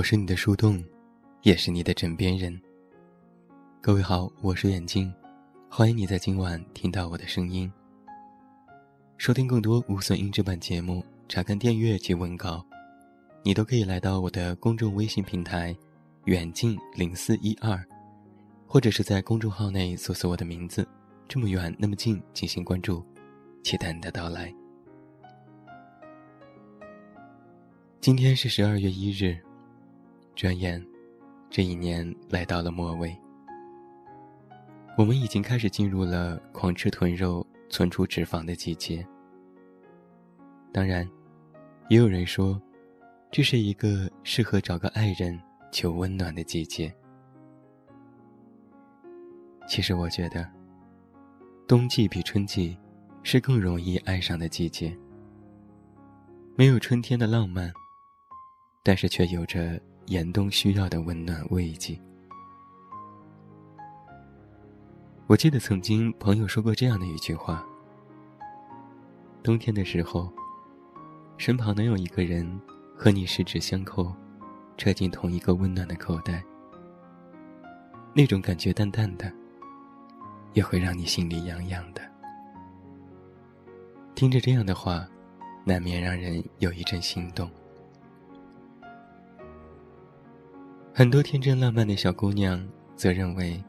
我是你的树洞，也是你的枕边人。各位好，我是远近，欢迎你在今晚听到我的声音。收听更多无损音质版节目，查看电阅及文稿，你都可以来到我的公众微信平台“远近零四一二”，或者是在公众号内搜索我的名字“这么远那么近”进行关注，期待你的到来。今天是十二月一日，转眼，这一年来到了末尾。我们已经开始进入了狂吃豚肉、存储脂肪的季节。当然，也有人说，这是一个适合找个爱人求温暖的季节。其实，我觉得，冬季比春季是更容易爱上的季节。没有春天的浪漫。但是却有着严冬需要的温暖慰藉。我记得曾经朋友说过这样的一句话：冬天的时候，身旁能有一个人和你十指相扣，揣进同一个温暖的口袋，那种感觉淡淡的，也会让你心里痒痒的。听着这样的话，难免让人有一阵心动。很多天真浪漫的小姑娘则认为，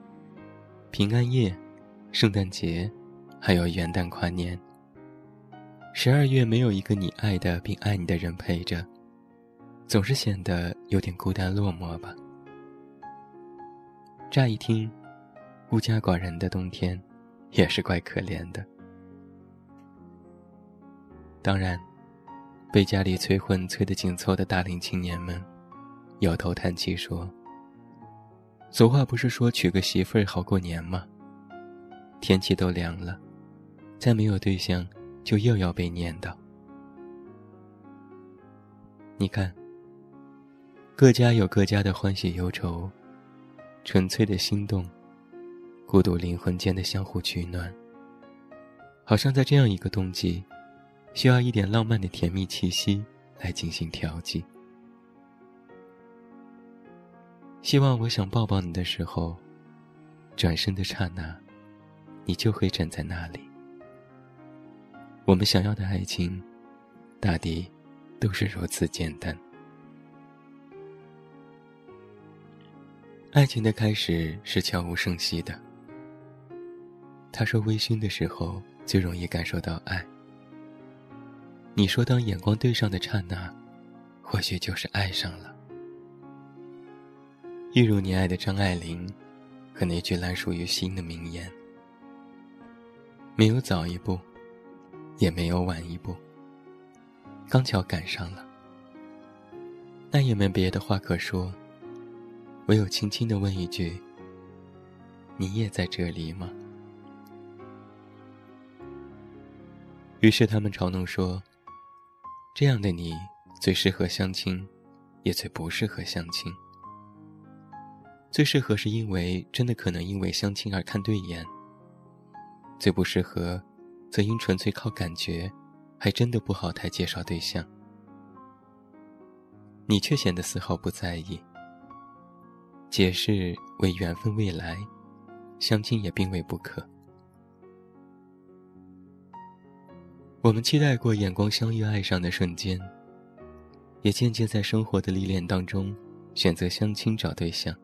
平安夜、圣诞节，还有元旦跨年，十二月没有一个你爱的并爱你的人陪着，总是显得有点孤单落寞吧。乍一听，孤家寡人的冬天，也是怪可怜的。当然，被家里催婚催得紧凑的大龄青年们。摇头叹气说：“俗话不是说娶个媳妇儿好过年吗？天气都凉了，再没有对象，就又要被念叨。你看，各家有各家的欢喜忧愁，纯粹的心动，孤独灵魂间的相互取暖，好像在这样一个冬季，需要一点浪漫的甜蜜气息来进行调剂。”希望我想抱抱你的时候，转身的刹那，你就会站在那里。我们想要的爱情，大抵都是如此简单。爱情的开始是悄无声息的。他说微醺的时候最容易感受到爱。你说当眼光对上的刹那，或许就是爱上了。一如你爱的张爱玲，和那句烂熟于心的名言：“没有早一步，也没有晚一步，刚巧赶上了。”那也没别的话可说，唯有轻轻的问一句：“你也在这里吗？”于是他们嘲弄说：“这样的你，最适合相亲，也最不适合相亲。”最适合是因为真的可能因为相亲而看对眼。最不适合，则因纯粹靠感觉，还真的不好太介绍对象。你却显得丝毫不在意。解释为缘分未来，相亲也并未不可。我们期待过眼光相遇、爱上的瞬间，也渐渐在生活的历练当中，选择相亲找对象。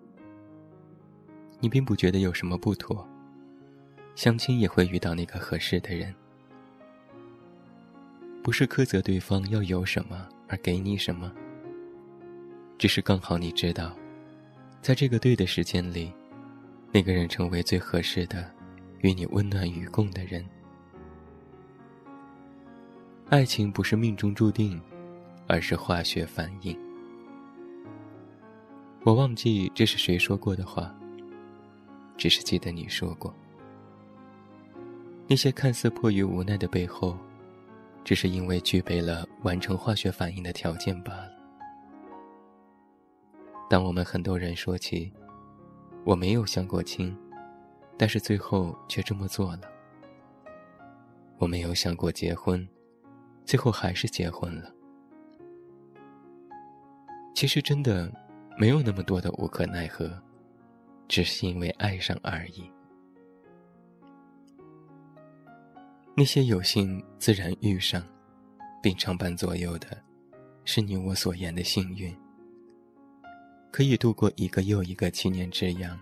你并不觉得有什么不妥。相亲也会遇到那个合适的人，不是苛责对方要有什么而给你什么，只是刚好你知道，在这个对的时间里，那个人成为最合适的，与你温暖与共的人。爱情不是命中注定，而是化学反应。我忘记这是谁说过的话。只是记得你说过，那些看似迫于无奈的背后，只是因为具备了完成化学反应的条件罢了。当我们很多人说起，我没有相过亲，但是最后却这么做了；我没有想过结婚，最后还是结婚了。其实真的没有那么多的无可奈何，只是因为爱上而已。那些有幸自然遇上，并常伴左右的，是你我所言的幸运，可以度过一个又一个七年之痒，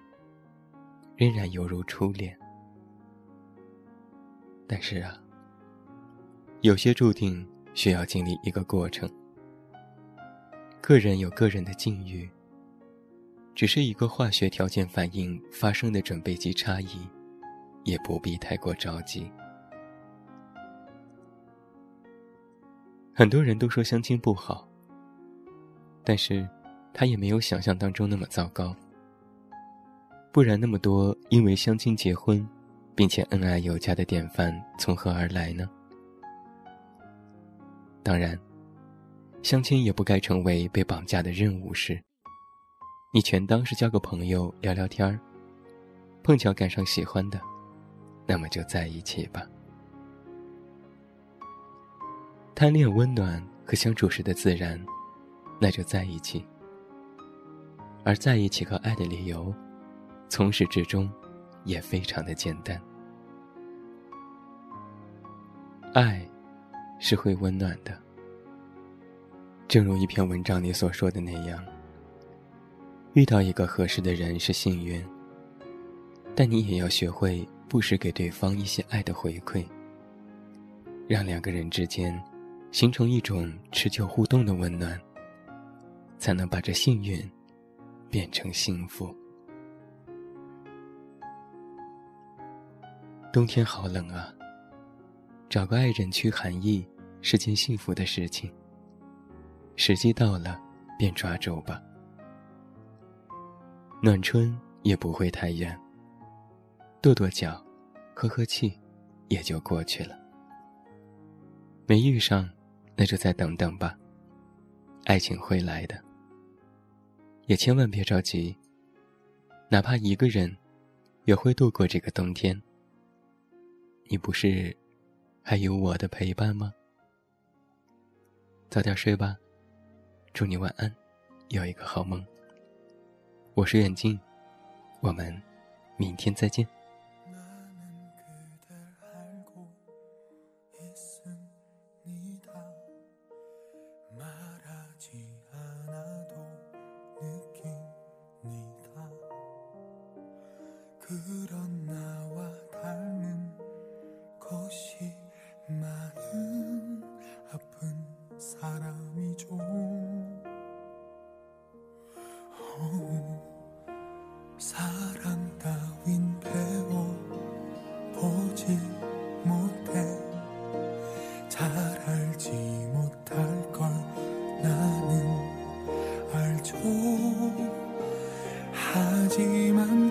仍然犹如初恋。但是啊，有些注定需要经历一个过程。个人有个人的境遇，只是一个化学条件反应发生的准备及差异，也不必太过着急。很多人都说相亲不好，但是，他也没有想象当中那么糟糕。不然，那么多因为相亲结婚，并且恩爱有加的典范从何而来呢？当然，相亲也不该成为被绑架的任务事。你全当是交个朋友聊聊天儿，碰巧赶上喜欢的，那么就在一起吧。贪恋温暖和相处时的自然，那就在一起。而在一起和爱的理由，从始至终，也非常的简单。爱，是会温暖的。正如一篇文章里所说的那样，遇到一个合适的人是幸运，但你也要学会不时给对方一些爱的回馈，让两个人之间。形成一种持久互动的温暖，才能把这幸运变成幸福。冬天好冷啊，找个爱人驱寒意是件幸福的事情。时机到了，便抓住吧。暖春也不会太远，跺跺脚，喝喝气，也就过去了。没遇上。那就再等等吧，爱情会来的。也千万别着急，哪怕一个人，也会度过这个冬天。你不是还有我的陪伴吗？早点睡吧，祝你晚安，有一个好梦。我是远近，我们明天再见。 하지만